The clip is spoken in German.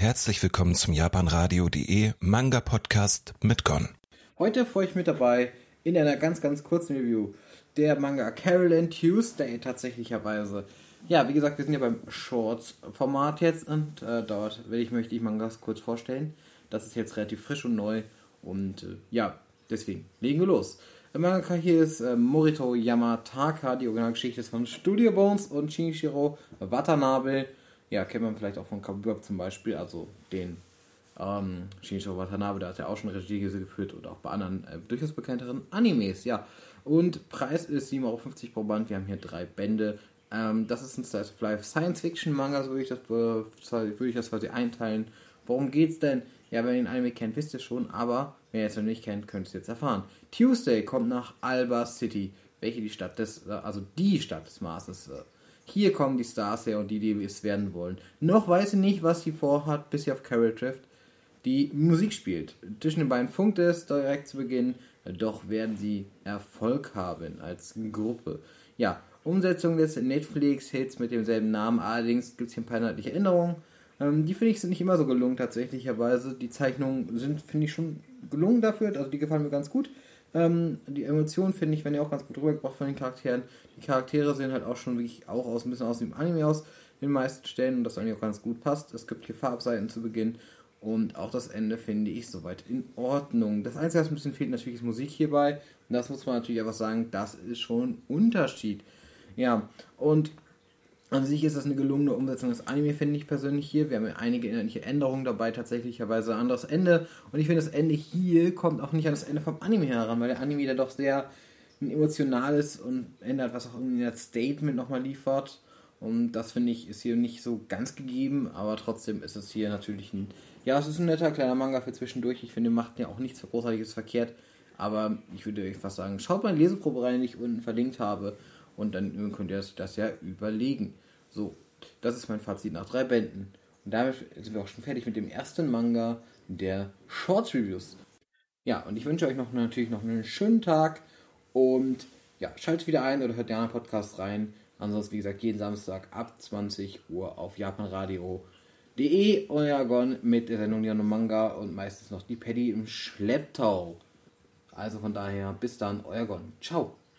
Herzlich willkommen zum japanradio.de Manga Podcast mit Gon. Heute freue ich mit dabei in einer ganz, ganz kurzen Review der Manga Carol and Tuesday tatsächlicherweise. Ja, wie gesagt, wir sind ja beim Shorts-Format jetzt und äh, dort will ich, möchte ich Mangas kurz vorstellen. Das ist jetzt relativ frisch und neu und äh, ja, deswegen legen wir los. Der Manga hier ist äh, Morito Yamataka, die Originalgeschichte ist von Studio Bones und Shinichiro Watanabe ja, kennt man vielleicht auch von Cowboy zum Beispiel, also den ähm, Shinichiro Watanabe, der hat ja auch schon Regie geführt und auch bei anderen äh, durchaus bekannteren Animes, ja. Und Preis ist 7,50 Euro pro Band, wir haben hier drei Bände. Ähm, das ist ein Slice of Life Science Fiction Manga, so würde ich das, äh, würde ich das quasi einteilen. Worum geht's denn? Ja, wenn ihr den Anime kennt, wisst ihr schon, aber wer es noch nicht kennt, könnt ihr es jetzt erfahren. Tuesday kommt nach Alba City, welche die Stadt des, äh, also die Stadt des Marses äh, hier kommen die Stars her und die, die es werden wollen. Noch weiß sie nicht, was sie vorhat, bis sie auf Carol trifft, die Musik spielt. Zwischen den beiden funkt es direkt zu Beginn, doch werden sie Erfolg haben als Gruppe. Ja, Umsetzung des Netflix-Hits mit demselben Namen, allerdings gibt es hier ein paar inhaltliche Änderungen. Ähm, die finde ich sind nicht immer so gelungen tatsächlicherweise. Die Zeichnungen sind, finde ich, schon gelungen dafür, also die gefallen mir ganz gut. Ähm, die Emotionen finde ich, wenn ihr auch ganz gut rübergebracht von den Charakteren. Die Charaktere sehen halt auch schon wirklich auch aus, ein bisschen aus dem Anime aus, in den meisten Stellen und das eigentlich auch ganz gut passt. Es gibt hier Farbseiten zu Beginn und auch das Ende finde ich soweit in Ordnung. Das Einzige, was ein bisschen fehlt, natürlich ist Musik hierbei. Und das muss man natürlich einfach sagen, das ist schon ein Unterschied. Ja, und an sich ist das eine gelungene Umsetzung des Anime, finde ich persönlich hier. Wir haben ja einige inhaltliche Änderungen dabei, tatsächlicherweise ein anderes Ende. Und ich finde, das Ende hier kommt auch nicht an das Ende vom Anime heran, weil der Anime da doch sehr ein emotionales und ändert, was auch irgendwie das Statement nochmal liefert. Und das finde ich ist hier nicht so ganz gegeben, aber trotzdem ist es hier natürlich ein. Ja, es ist ein netter kleiner Manga für zwischendurch. Ich finde, macht ja auch nichts Großartiges verkehrt. Aber ich würde euch fast sagen, schaut mal in die Leseprobe rein, die ich unten verlinkt habe und dann könnt ihr das ja überlegen. So, das ist mein Fazit nach drei Bänden. Und damit sind wir auch schon fertig mit dem ersten Manga der Short Reviews. Ja, und ich wünsche euch noch natürlich noch einen schönen Tag und ja, schaltet wieder ein oder hört den anderen Podcast rein. Ansonsten, wie gesagt, jeden Samstag ab 20 Uhr auf japanradio.de euer Gon mit der Sendung Yano Manga und meistens noch die Paddy im Schlepptau. Also von daher, bis dann, euer Gon. Ciao.